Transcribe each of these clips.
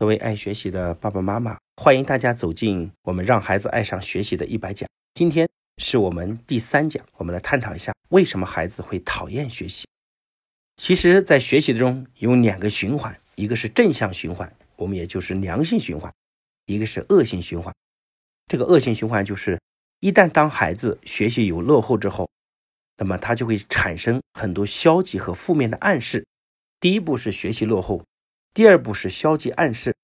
各位爱学习的爸爸妈妈，欢迎大家走进我们让孩子爱上学习的一百讲。今天是我们第三讲，我们来探讨一下为什么孩子会讨厌学习。其实，在学习中有两个循环，一个是正向循环，我们也就是良性循环；一个是恶性循环。这个恶性循环就是，一旦当孩子学习有落后之后，那么他就会产生很多消极和负面的暗示。第一步是学习落后。第二步是消极暗示，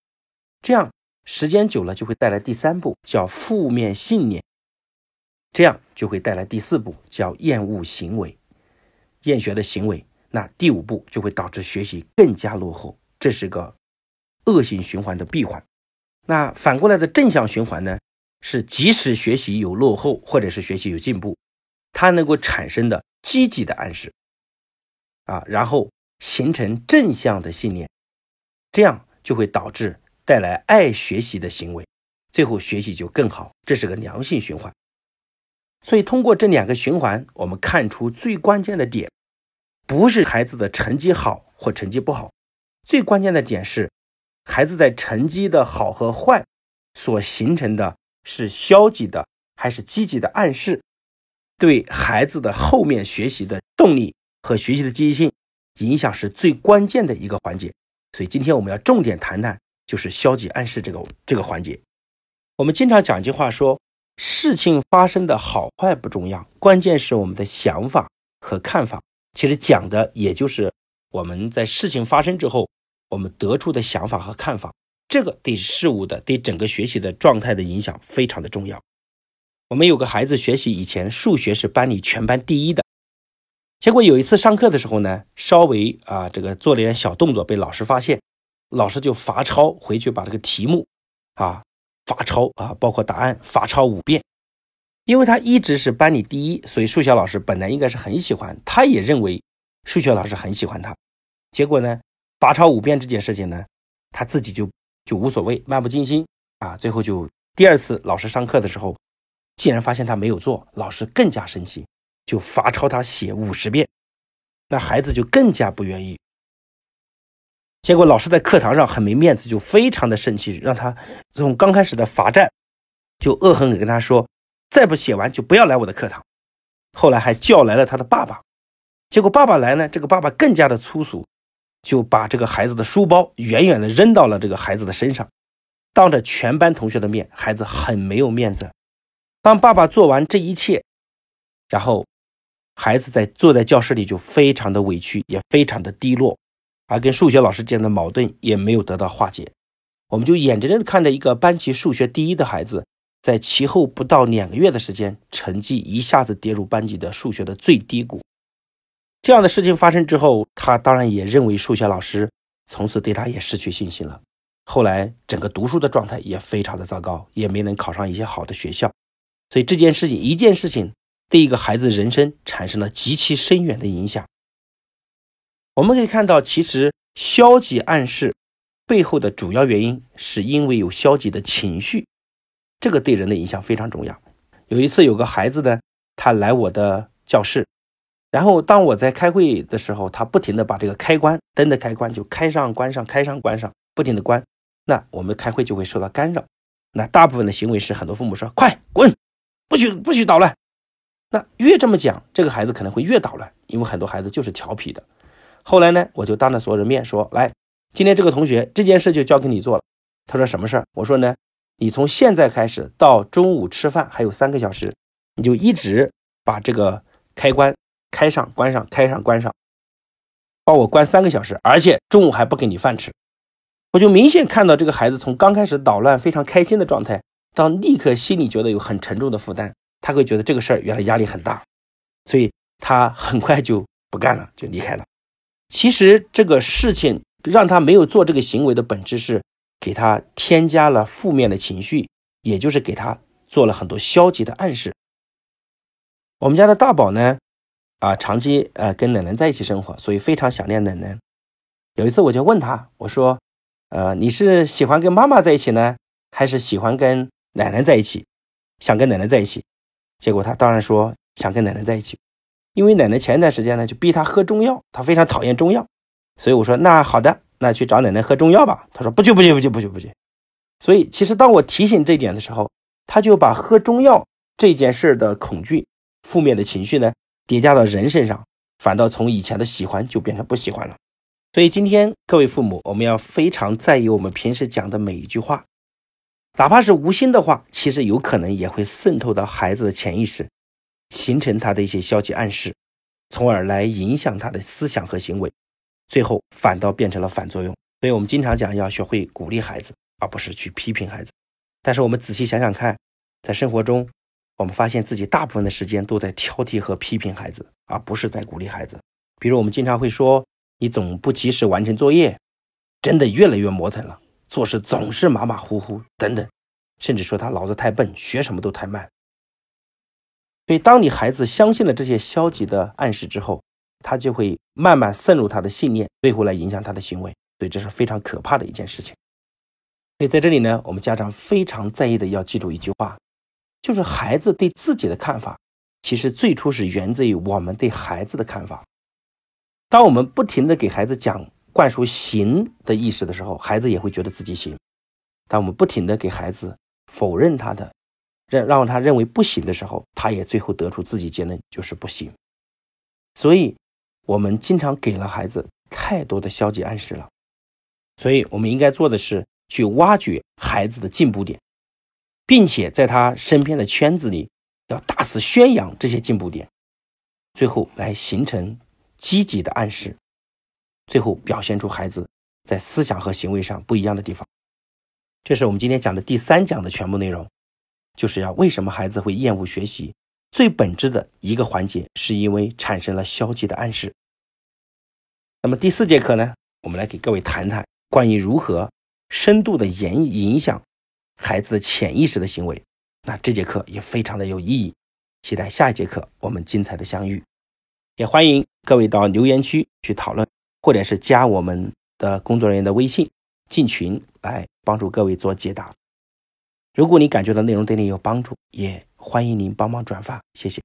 这样时间久了就会带来第三步，叫负面信念，这样就会带来第四步，叫厌恶行为，厌学的行为。那第五步就会导致学习更加落后，这是个恶性循环的闭环。那反过来的正向循环呢？是即使学习有落后，或者是学习有进步，它能够产生的积极的暗示啊，然后形成正向的信念。这样就会导致带来爱学习的行为，最后学习就更好，这是个良性循环。所以通过这两个循环，我们看出最关键的点，不是孩子的成绩好或成绩不好，最关键的点是孩子在成绩的好和坏所形成的是消极的还是积极的暗示，对孩子的后面学习的动力和学习的积极性影响是最关键的一个环节。所以今天我们要重点谈谈，就是消极暗示这个这个环节。我们经常讲一句话说，事情发生的好坏不重要，关键是我们的想法和看法。其实讲的也就是我们在事情发生之后，我们得出的想法和看法，这个对事物的、对整个学习的状态的影响非常的重要。我们有个孩子学习以前数学是班里全班第一的。结果有一次上课的时候呢，稍微啊这个做了点小动作，被老师发现，老师就罚抄回去，把这个题目啊罚抄啊，包括答案罚抄五遍。因为他一直是班里第一，所以数学老师本来应该是很喜欢，他也认为数学老师很喜欢他。结果呢，罚抄五遍这件事情呢，他自己就就无所谓，漫不经心啊。最后就第二次老师上课的时候，竟然发现他没有做，老师更加生气。就罚抄他写五十遍，那孩子就更加不愿意。结果老师在课堂上很没面子，就非常的生气，让他从刚开始的罚站，就恶狠狠跟他说：“再不写完就不要来我的课堂。”后来还叫来了他的爸爸，结果爸爸来呢，这个爸爸更加的粗俗，就把这个孩子的书包远远的扔到了这个孩子的身上，当着全班同学的面，孩子很没有面子。当爸爸做完这一切，然后。孩子在坐在教室里就非常的委屈，也非常的低落，而跟数学老师之间的矛盾也没有得到化解。我们就眼睁睁看着一个班级数学第一的孩子，在其后不到两个月的时间，成绩一下子跌入班级的数学的最低谷。这样的事情发生之后，他当然也认为数学老师从此对他也失去信心了。后来整个读书的状态也非常的糟糕，也没能考上一些好的学校。所以这件事情，一件事情。对一个孩子人生产生了极其深远的影响。我们可以看到，其实消极暗示背后的主要原因，是因为有消极的情绪，这个对人的影响非常重要。有一次，有个孩子呢，他来我的教室，然后当我在开会的时候，他不停的把这个开关灯的开关就开上关上开上关上，不停的关，那我们开会就会受到干扰。那大部分的行为是很多父母说：“快滚，不许不许捣乱。”那越这么讲，这个孩子可能会越捣乱，因为很多孩子就是调皮的。后来呢，我就当着所有人面说：“来，今天这个同学这件事就交给你做了。”他说：“什么事儿？”我说：“呢，你从现在开始到中午吃饭还有三个小时，你就一直把这个开关开上、关上、开上、关上，帮我关三个小时，而且中午还不给你饭吃。”我就明显看到这个孩子从刚开始捣乱、非常开心的状态，到立刻心里觉得有很沉重的负担。他会觉得这个事儿原来压力很大，所以他很快就不干了，就离开了。其实这个事情让他没有做这个行为的本质是给他添加了负面的情绪，也就是给他做了很多消极的暗示。我们家的大宝呢，啊，长期呃跟奶奶在一起生活，所以非常想念奶奶。有一次我就问他，我说，呃，你是喜欢跟妈妈在一起呢，还是喜欢跟奶奶在一起？想跟奶奶在一起。结果他当然说想跟奶奶在一起，因为奶奶前一段时间呢就逼他喝中药，他非常讨厌中药，所以我说那好的，那去找奶奶喝中药吧。他说不去不去不去不去不去。所以其实当我提醒这一点的时候，他就把喝中药这件事的恐惧、负面的情绪呢叠加到人身上，反倒从以前的喜欢就变成不喜欢了。所以今天各位父母，我们要非常在意我们平时讲的每一句话，哪怕是无心的话，其实有可能也会渗透到孩子的潜意识，形成他的一些消极暗示，从而来影响他的思想和行为，最后反倒变成了反作用。所以我们经常讲要学会鼓励孩子，而不是去批评孩子。但是我们仔细想想看，在生活中，我们发现自己大部分的时间都在挑剔和批评孩子，而不是在鼓励孩子。比如我们经常会说。你总不及时完成作业，真的越来越磨蹭了。做事总是马马虎虎，等等，甚至说他脑子太笨，学什么都太慢。所以，当你孩子相信了这些消极的暗示之后，他就会慢慢渗入他的信念，最后来影响他的行为。所以，这是非常可怕的一件事情。所以，在这里呢，我们家长非常在意的要记住一句话，就是孩子对自己的看法，其实最初是源自于我们对孩子的看法。当我们不停的给孩子讲灌输行的意识的时候，孩子也会觉得自己行；当我们不停的给孩子否认他的，让让他认为不行的时候，他也最后得出自己结论就是不行。所以，我们经常给了孩子太多的消极暗示了。所以，我们应该做的是去挖掘孩子的进步点，并且在他身边的圈子里要大肆宣扬这些进步点，最后来形成。积极的暗示，最后表现出孩子在思想和行为上不一样的地方。这是我们今天讲的第三讲的全部内容，就是要为什么孩子会厌恶学习。最本质的一个环节，是因为产生了消极的暗示。那么第四节课呢，我们来给各位谈谈关于如何深度的影影响孩子的潜意识的行为。那这节课也非常的有意义，期待下一节课我们精彩的相遇。也欢迎各位到留言区去讨论，或者是加我们的工作人员的微信进群来帮助各位做解答。如果你感觉到内容对你有帮助，也欢迎您帮忙转发，谢谢。